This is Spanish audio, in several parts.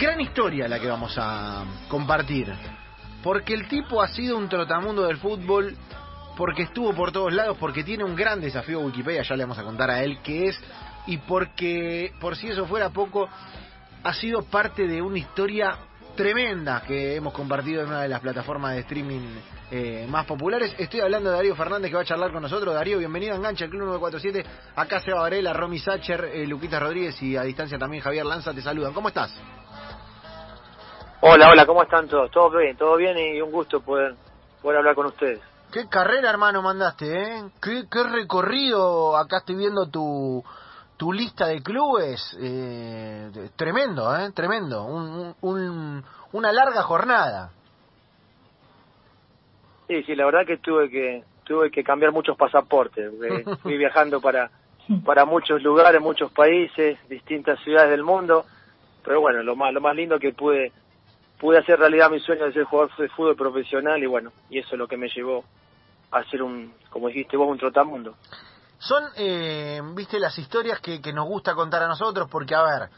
Gran historia la que vamos a compartir. Porque el tipo ha sido un trotamundo del fútbol, porque estuvo por todos lados, porque tiene un gran desafío Wikipedia, ya le vamos a contar a él qué es, y porque, por si eso fuera poco, ha sido parte de una historia tremenda que hemos compartido en una de las plataformas de streaming eh, más populares. Estoy hablando de Darío Fernández que va a charlar con nosotros. Darío, bienvenido a Engancha, el Club 947. Acá Seba Varela, Romy Sacher, eh, Luquita Rodríguez y a distancia también Javier Lanza te saludan. ¿Cómo estás? Hola, hola, ¿cómo están todos? Todo bien, todo bien y un gusto poder, poder hablar con ustedes. Qué carrera, hermano, mandaste, ¿eh? Qué, qué recorrido. Acá estoy viendo tu, tu lista de clubes. Eh, tremendo, ¿eh? Tremendo. Un, un, una larga jornada. Sí, sí, la verdad que tuve que tuve que cambiar muchos pasaportes. Fui viajando para para muchos lugares, muchos países, distintas ciudades del mundo. Pero bueno, lo más lo más lindo que pude pude hacer realidad mi sueño de ser jugador de fútbol profesional y bueno, y eso es lo que me llevó a ser un, como dijiste vos, un trotamundo. Son, eh, viste, las historias que, que nos gusta contar a nosotros porque, a ver,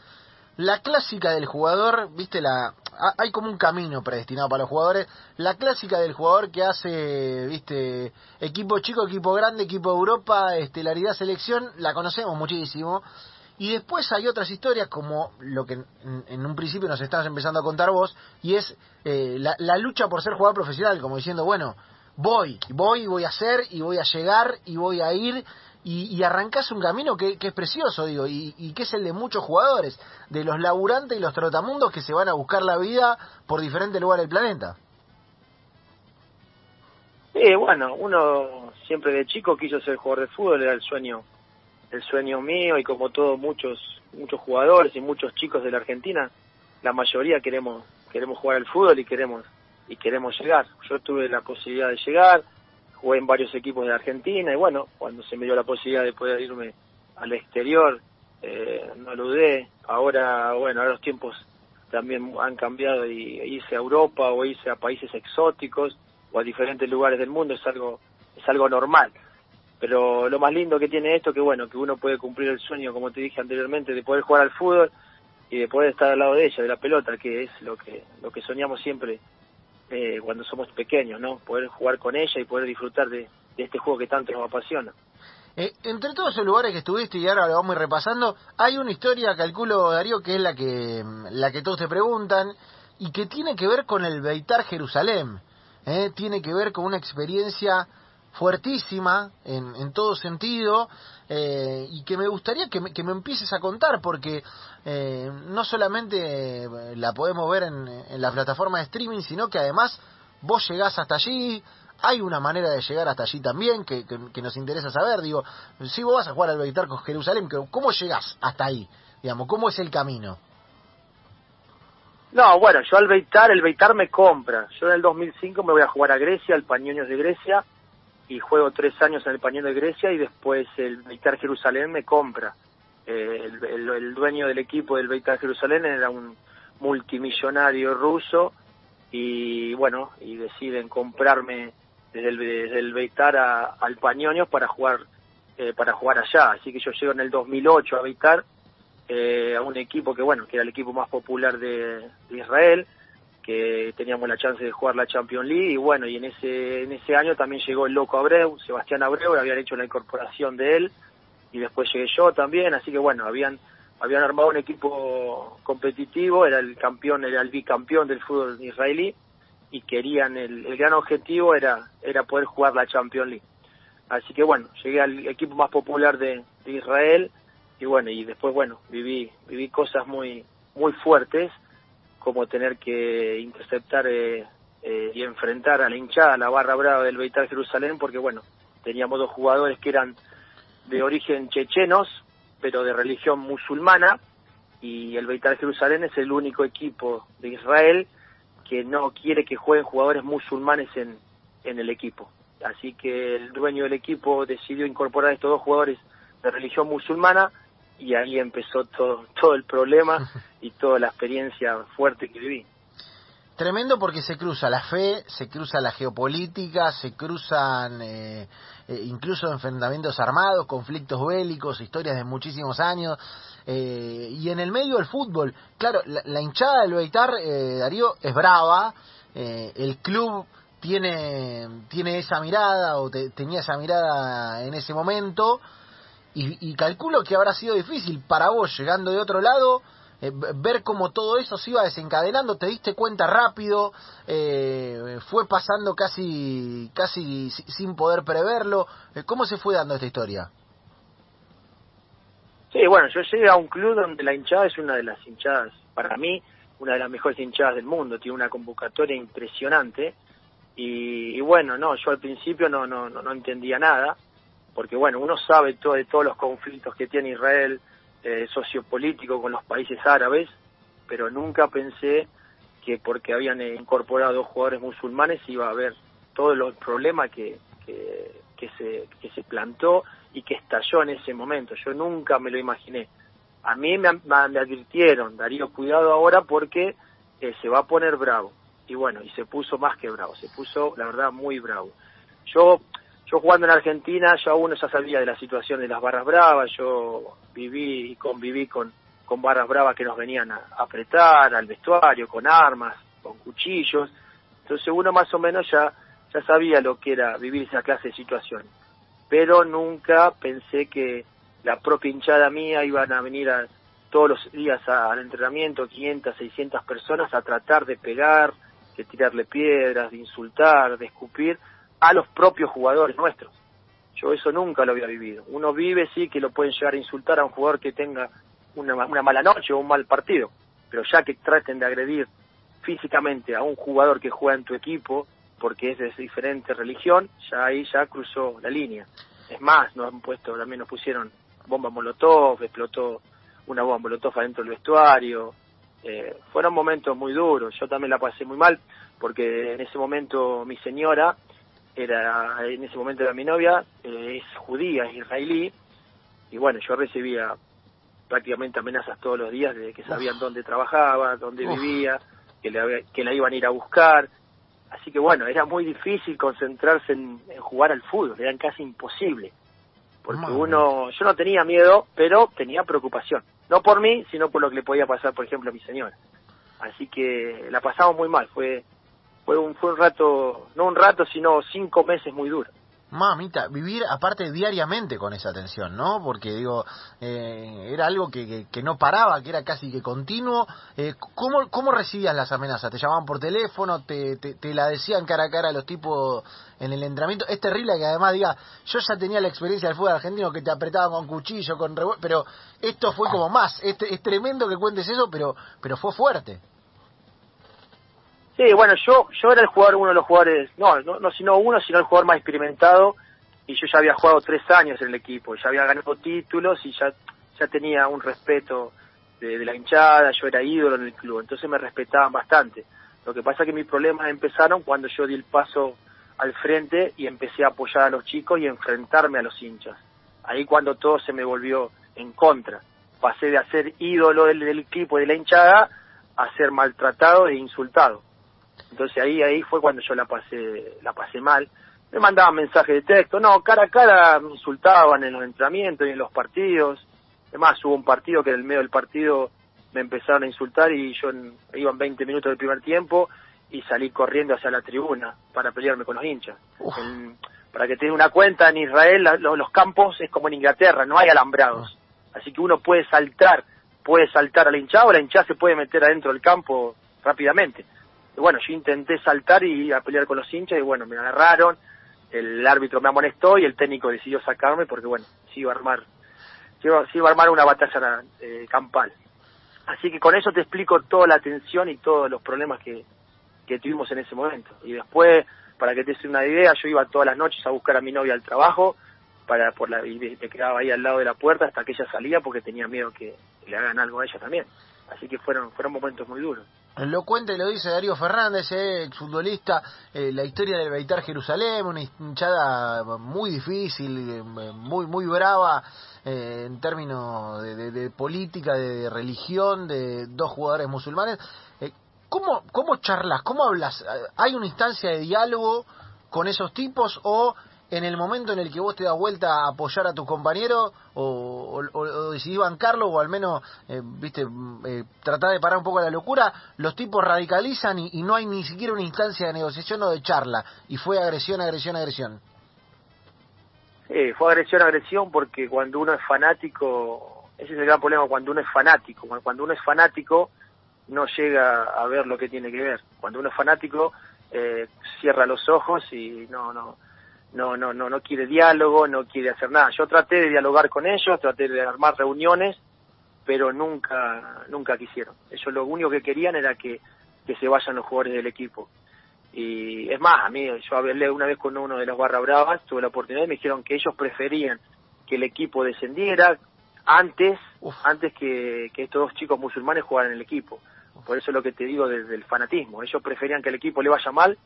la clásica del jugador, viste, la hay como un camino predestinado para los jugadores. La clásica del jugador que hace, viste, equipo chico, equipo grande, equipo Europa, estelaridad, selección, la conocemos muchísimo. Y después hay otras historias como lo que en, un principio nos estás empezando a contar vos, y es eh, la, la, lucha por ser jugador profesional, como diciendo, bueno, voy, voy, voy a hacer, y voy a llegar, y voy a ir, y, y arrancás un camino que, que es precioso, digo, y, y, que es el de muchos jugadores, de los laburantes y los trotamundos que se van a buscar la vida por diferentes lugares del planeta. Sí, bueno, uno siempre de chico quiso ser jugador de fútbol, era el sueño, el sueño mío y como todos muchos, muchos jugadores y muchos chicos de la Argentina, la mayoría queremos, queremos jugar al fútbol y queremos, y queremos llegar. Yo tuve la posibilidad de llegar, jugué en varios equipos de Argentina y bueno, cuando se me dio la posibilidad de poder irme al exterior, eh, no lo dudé. Ahora, bueno, ahora los tiempos también han cambiado y irse a Europa o irse a países exóticos o a diferentes lugares del mundo es algo es algo normal. Pero lo más lindo que tiene esto que bueno, que uno puede cumplir el sueño, como te dije anteriormente, de poder jugar al fútbol y de poder estar al lado de ella, de la pelota, que es lo que lo que soñamos siempre eh, cuando somos pequeños, ¿no? Poder jugar con ella y poder disfrutar de, de este juego que tanto nos apasiona. Eh, entre todos esos lugares que estuviste y ahora lo vamos repasando, hay una historia, calculo Darío, que es la que la que todos te preguntan y que tiene que ver con el Beitar Jerusalén. ¿eh? Tiene que ver con una experiencia fuertísima en, en todo sentido eh, y que me gustaría que me, que me empieces a contar porque eh, no solamente la podemos ver en, en la plataforma de streaming, sino que además vos llegás hasta allí, hay una manera de llegar hasta allí también que, que, nos interesa saber. Digo, si vos vas a jugar al Beitar con Jerusalén, ¿cómo llegás hasta ahí? Digamos, ¿cómo es el camino? No, bueno, yo al Beitar, el Beitar me compra. Yo en el 2005 me voy a jugar a Grecia, al Pañoños de Grecia, y juego tres años en el Pañón de Grecia y después el Beitar Jerusalén me compra. Eh, el, dueño del equipo del Beitar Jerusalén era un multimillonario ruso y bueno, y deciden comprarme desde el, Beitar a, al Pañoños para jugar eh, para jugar allá. Así que yo llego en el 2008 a Beitar, eh, a un equipo que bueno, que era el equipo más popular de Israel, que teníamos la chance de jugar la Champions League y bueno, y en ese en ese año también llegó el loco Abreu, Sebastián Abreu, habían hecho la incorporación de él y después llegué yo también, así que bueno, habían habían armado un equipo competitivo, era el campeón, era el bicampeón del fútbol israelí y querían el, el gran objetivo era era poder jugar la Champions League. Así que bueno, llegué al equipo más popular de, de Israel y bueno, y después bueno, viví viví cosas muy muy fuertes como tener que interceptar eh, eh, y enfrentar a la hinchada, a la barra brava del Beitar Jerusalén, porque bueno, teníamos dos jugadores que eran de origen chechenos, pero de religión musulmana, y el Beitar Jerusalén es el único equipo de Israel que no quiere que jueguen jugadores musulmanes en, en el equipo. Así que el dueño del equipo decidió incorporar estos dos jugadores de religión musulmana y ahí empezó todo, todo el problema y toda la experiencia fuerte que viví. Tremendo porque se cruza la fe, se cruza la geopolítica, se cruzan eh, eh, incluso enfrentamientos armados, conflictos bélicos, historias de muchísimos años. Eh, y en el medio del fútbol, claro, la, hinchada del Beitar, Darío, es brava, el club tiene, tiene esa mirada o tenía esa mirada en ese momento y, y calculo que habrá sido difícil para vos llegando de otro lado eh, ver cómo todo eso se iba desencadenando, te diste cuenta rápido, eh, fue pasando casi, casi sin poder preverlo. Eh, ¿Cómo se fue dando esta historia? Sí, bueno, yo llegué a un club donde la hinchada es una de las hinchadas, para mí, una de las mejores hinchadas del mundo, tiene una convocatoria impresionante. Y, bueno, no, yo al principio no, no, no entendía nada, porque bueno, uno sabe todo de todos los conflictos que tiene Israel, eh, sociopolítico con los países árabes, pero nunca pensé que porque habían incorporado jugadores musulmanes iba a haber todos los problemas que, que, se, que se plantó y que estalló en ese momento. Yo nunca me lo imaginé. A mí me, me advirtieron, Darío, cuidado ahora porque eh, se va a poner bravo. Y bueno, y se puso más que bravo, se puso, la verdad, muy bravo. Yo yo jugando en Argentina, ya uno ya sabía de la situación de las barras bravas, yo viví y conviví con, con barras bravas que nos venían a, apretar al vestuario, con armas, con cuchillos, entonces uno más o menos ya, ya sabía lo que era vivir esa clase de situación, pero nunca pensé que la propia hinchada mía iban a venir a, todos los días al entrenamiento, 500, 600 personas, a tratar de pegar, de tirarle piedras, de insultar, de escupir, a los propios jugadores nuestros. Yo eso nunca lo había vivido. Uno vive, sí, que lo pueden llegar a insultar a un jugador que tenga una, mala noche o un mal partido, pero ya que traten de agredir físicamente a un jugador que juega en tu equipo, porque es de diferente religión, ya ahí ya cruzó la línea. Es más, nos han puesto, también nos pusieron bomba molotov, explotó una bomba molotov adentro del vestuario. Eh, fueron momentos muy duros, yo también la pasé muy mal, porque en ese momento mi señora era en ese momento era mi novia, eh, es judía, es israelí, y bueno, yo recibía prácticamente amenazas todos los días de que sabían dónde trabajaba, dónde vivía, que, le, que la iban a ir a buscar. Así que bueno, era muy difícil concentrarse en, jugar al fútbol, era casi imposible. Porque uno, yo no tenía miedo, pero tenía preocupación. No por mí, sino por lo que le podía pasar, por ejemplo, a mi señora. Así que la pasamos muy mal, fue fue un, fue un rato, no un rato, sino cinco meses muy duros. Mamita, vivir aparte diariamente con esa tensión, ¿no? Porque digo, eh, era algo que, que, no paraba, que era casi que continuo. Eh, ¿cómo, ¿Cómo recibías las amenazas? ¿Te llamaban por teléfono? ¿Te, te, la decían cara a cara los tipos en el entrenamiento? Es terrible que además diga, yo ya tenía la experiencia del fútbol argentino que te apretaban con cuchillo, con pero esto fue como más. Es, es tremendo que cuentes eso, pero, pero fue fuerte. Bueno, yo yo era el jugador, uno de los jugadores, no, no, no sino uno, sino el jugador más experimentado y yo ya había jugado tres años en el equipo, ya había ganado títulos y ya, ya tenía un respeto de, la hinchada, yo era ídolo en el club, entonces me respetaban bastante. Lo que pasa es que mis problemas empezaron cuando yo di el paso al frente y empecé a apoyar a los chicos y enfrentarme a los hinchas. Ahí cuando todo se me volvió en contra. Pasé de ser ídolo del, del equipo y de la hinchada a ser maltratado e insultado. Entonces ahí ahí fue cuando yo la pasé la pasé mal. Me mandaban mensajes de texto, no, cara a cara me insultaban en los entrenamientos y en los partidos. Además hubo un partido que en el medio del partido me empezaron a insultar y yo en, iban 20 minutos del primer tiempo y salí corriendo hacia la tribuna para pelearme con los hinchas. para que tenga una cuenta, en Israel los, campos es como en Inglaterra, no hay alambrados. Así que uno puede saltar, puede saltar a la hinchada o la hinchada se puede meter adentro del campo rápidamente bueno, yo intenté saltar y a pelear con los hinchas y bueno, me agarraron, el árbitro me amonestó y el técnico decidió sacarme porque bueno, se iba a armar, se iba, a armar una batalla eh, campal. Así que con eso te explico toda la tensión y todos los problemas que, que tuvimos en ese momento. Y después, para que te des una idea, yo iba todas las noches a buscar a mi novia al trabajo, para por la, y me quedaba ahí al lado de la puerta hasta que ella salía porque tenía miedo que le hagan algo a ella también. Así que fueron, fueron momentos muy duros. Lo cuenta y lo dice Darío Fernández, eh, exfutbolista, eh, la historia del Beitar Jerusalén, una hinchada muy difícil, eh, muy muy brava eh, en términos de, política, de, religión, de dos jugadores musulmanes. ¿cómo, ¿cómo charlas? ¿Cómo hablas? ¿Hay una instancia de diálogo con esos tipos o en el momento en el que vos te das vuelta a apoyar a tus compañeros o, o, decidís bancarlo o al menos, eh, viste, mm, eh, tratar de parar un poco la locura, los tipos radicalizan y, no hay ni siquiera una instancia de negociación o de charla. Y fue agresión, agresión, agresión. Sí, fue agresión, agresión porque cuando uno es fanático, ese es el gran problema cuando uno es fanático, cuando uno es fanático no llega a ver lo que tiene que ver, cuando uno es fanático eh, cierra los ojos y no, no, no, no, no, no quiere diálogo, no quiere hacer nada. Yo traté de dialogar con ellos, traté de armar reuniones, pero nunca, nunca quisieron. Ellos lo único que querían era que, que se vayan los jugadores del equipo. Y es más, a mí, yo hablé una vez con uno de los Barra Bravas, tuve la oportunidad y me dijeron que ellos preferían que el equipo descendiera antes, antes que, que estos dos chicos musulmanes jugaran en el equipo. Por eso es lo que te digo desde el fanatismo. Ellos preferían que el equipo le vaya mal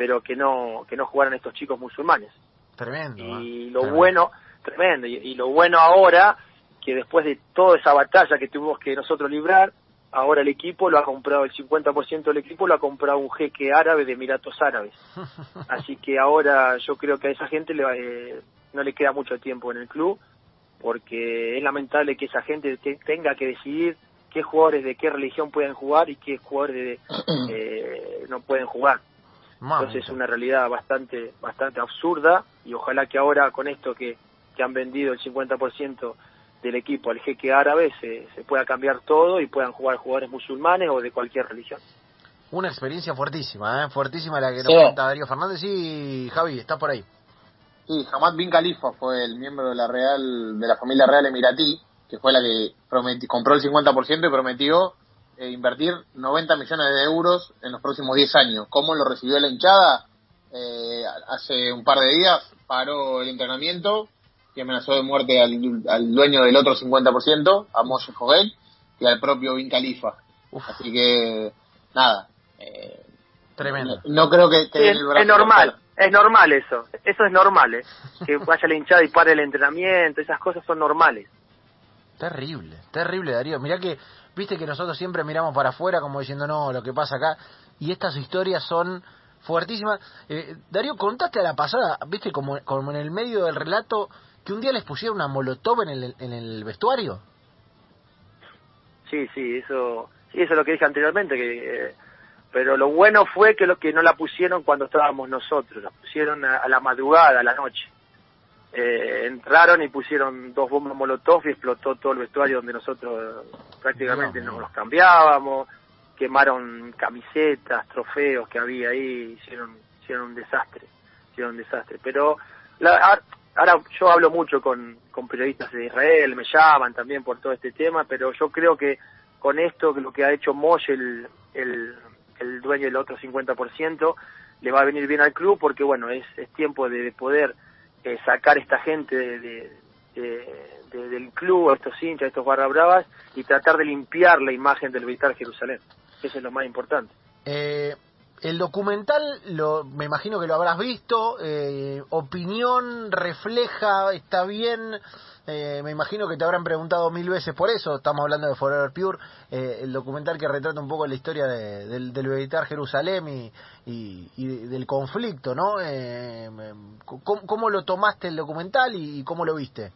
pero que no que no jugaran estos chicos musulmanes. Tremendo. Y lo bueno, tremendo, y, lo bueno ahora que después de toda esa batalla que tuvimos que nosotros librar, ahora el equipo lo ha comprado, el 50% del equipo lo ha comprado un jeque árabe de Emiratos Árabes. Así que ahora yo creo que a esa gente le, eh, no le queda mucho tiempo en el club, porque es lamentable que esa gente tenga que decidir qué jugadores de qué religión pueden jugar y qué jugadores eh, no pueden jugar. Entonces es una realidad bastante bastante absurda y ojalá que ahora con esto que, que han vendido el 50% del equipo al jeque árabe se, se pueda cambiar todo y puedan jugar jugadores musulmanes o de cualquier religión. Una experiencia fuertísima, ¿eh? fuertísima la que nos cuenta Darío Fernández. y Javi, está por ahí. Sí, Hamad bin Khalifa fue el miembro de la Real de la familia real emiratí, que fue la que compró el 50% y prometió eh, invertir 90 millones de euros en los próximos 10 años. ¿Cómo lo recibió la hinchada? Eh, hace un par de días paró el entrenamiento y amenazó de muerte al, dueño del otro 50%, a Moshe Joel, y al propio Bin Khalifa. Así que, nada. Eh, Tremendo. No, creo que... es, normal. Es normal eso, eso es normal, ¿eh? que vaya la hinchada y pare el entrenamiento, esas cosas son normales. Terrible, terrible Darío. Mirá que Viste que nosotros siempre miramos para afuera como diciendo, no, lo que pasa acá. Y estas historias son fuertísimas. Eh, Darío, contaste a la pasada, viste, como, como en el medio del relato, que un día les pusieron una molotov en el, en el vestuario. Sí, sí, eso, sí, eso es lo que dije anteriormente, que... Eh, pero lo bueno fue que lo que no la pusieron cuando estábamos nosotros, la pusieron a la madrugada, a la noche eh, entraron y pusieron dos bombas molotov y explotó todo el vestuario donde nosotros prácticamente nos los cambiábamos, quemaron camisetas, trofeos que había ahí, hicieron, hicieron un desastre, hicieron un desastre. Pero la, ahora yo hablo mucho con, con periodistas de Israel, me llaman también por todo este tema, pero yo creo que con esto, lo que ha hecho Moshe, el, el, el dueño del otro 50%, le va a venir bien al club porque, bueno, es, es tiempo de poder eh, sacar esta gente de, del club, a estos hinchas, a estos barra bravas, y tratar de limpiar la imagen del Vital Jerusalén. Eso es lo más importante. Eh, el documental, lo, me imagino que lo habrás visto, eh, opinión, refleja, está bien, eh, me imagino que te habrán preguntado mil veces por eso, estamos hablando de Forever Pure, eh, el documental que retrata un poco la historia del, del militar Jerusalén y, del conflicto, ¿no? ¿cómo, lo tomaste el documental y, cómo lo viste?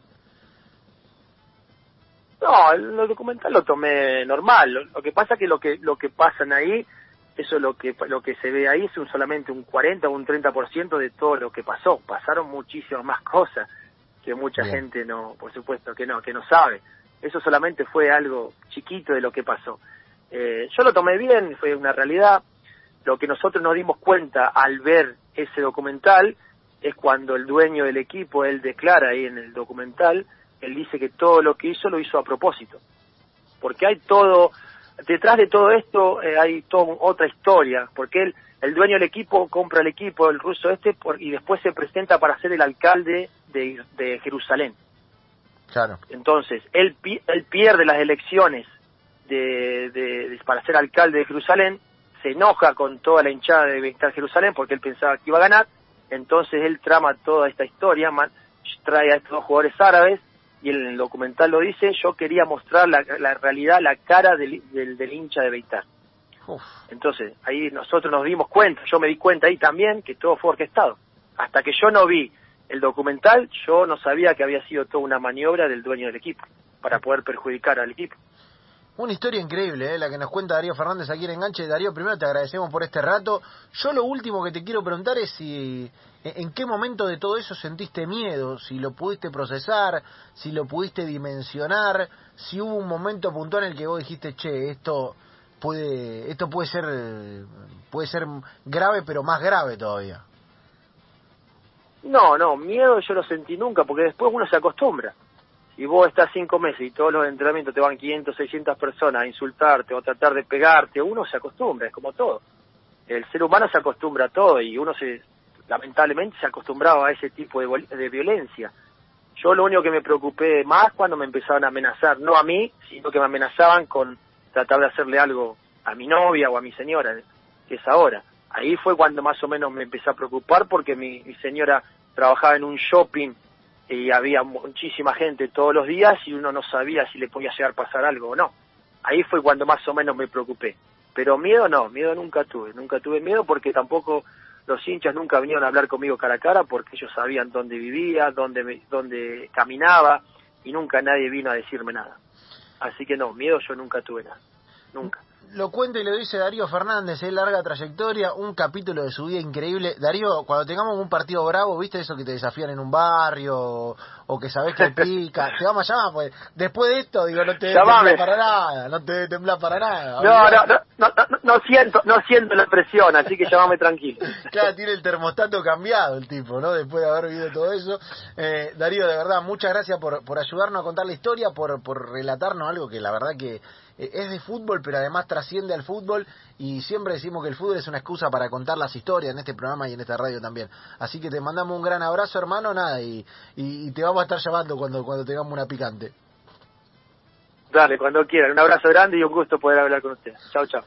No, el, documental lo tomé normal. Lo, que pasa que lo que lo que pasan ahí eso lo que lo que se ve ahí es un, solamente un 40 o un 30% de todo lo que pasó. Pasaron muchísimas más cosas que mucha gente no, por supuesto que no, que no sabe. Eso solamente fue algo chiquito de lo que pasó. Eh, yo lo tomé bien, fue una realidad. Lo que nosotros nos dimos cuenta al ver ese documental es cuando el dueño del equipo, él declara ahí en el documental, él dice que todo lo que hizo lo hizo a propósito. Porque hay todo, detrás de todo esto eh, hay toda otra historia, porque él, el dueño del equipo compra el equipo, el ruso este, y después se presenta para ser el alcalde de, de Jerusalén. Claro. Entonces, él, él pierde las elecciones de, de, para ser alcalde de Jerusalén, se enoja con toda la hinchada de Bienestar Jerusalén porque él pensaba que iba a ganar, entonces él trama toda esta historia, trae a estos dos jugadores árabes, y el documental lo dice, yo quería mostrar la, la realidad, la cara del, del, hincha de Beitar. Entonces, ahí nosotros nos dimos cuenta, yo me di cuenta ahí también que todo fue orquestado. Hasta que yo no vi el documental, yo no sabía que había sido toda una maniobra del dueño del equipo para poder perjudicar al equipo. Una historia increíble, ¿eh? la que nos cuenta Darío Fernández aquí en Enganche. Darío, primero te agradecemos por este rato. Yo lo último que te quiero preguntar es si en qué momento de todo eso sentiste miedo, si lo pudiste procesar, si lo pudiste dimensionar, si hubo un momento puntual en el que vos dijiste, che, esto puede, esto puede ser, puede ser grave, pero más grave todavía. No, no, miedo yo lo sentí nunca, porque después uno se acostumbra y vos estás cinco meses y todos los entrenamientos te van 500, 600 personas a insultarte o tratar de pegarte, uno se acostumbra, es como todo. El ser humano se acostumbra a todo y uno se, lamentablemente se acostumbraba a ese tipo de, de violencia. Yo lo único que me preocupé más cuando me empezaban a amenazar, no a mí, sino que me amenazaban con tratar de hacerle algo a mi novia o a mi señora, que es ahora. Ahí fue cuando más o menos me empecé a preocupar porque mi, mi señora trabajaba en un shopping y había muchísima gente todos los días y uno no sabía si le podía llegar a pasar algo o no. Ahí fue cuando más o menos me preocupé. Pero miedo no, miedo nunca tuve, nunca tuve miedo porque tampoco los hinchas nunca vinieron a hablar conmigo cara a cara porque ellos sabían dónde vivía, dónde, dónde caminaba y nunca nadie vino a decirme nada. Así que no, miedo yo nunca tuve nada, nunca lo cuenta y lo dice Darío Fernández, es larga trayectoria, un capítulo de su vida increíble. Darío, cuando tengamos un partido bravo, ¿viste eso que te desafían en un barrio o que sabés que pica? te vamos a llamar, pues después de esto, digo, no te tembla para nada, no te tembla para nada. No, no, no, no, no, siento, no siento la presión, así que llamame tranquilo. claro, tiene el termostato cambiado el tipo, ¿no? Después de haber vivido todo eso. Eh, Darío, de verdad, muchas gracias por, por ayudarnos a contar la historia, por, por relatarnos algo que la verdad que eh, es de fútbol, pero además trasciende al fútbol y siempre decimos que el fútbol es una excusa para contar las historias en este programa y en esta radio también. Así que te mandamos un gran abrazo, hermano, nada, y, y, te vamos a estar llamando cuando, cuando tengamos una picante. Dale, cuando quieran. Un abrazo grande y un gusto poder hablar con usted. Chao, chao.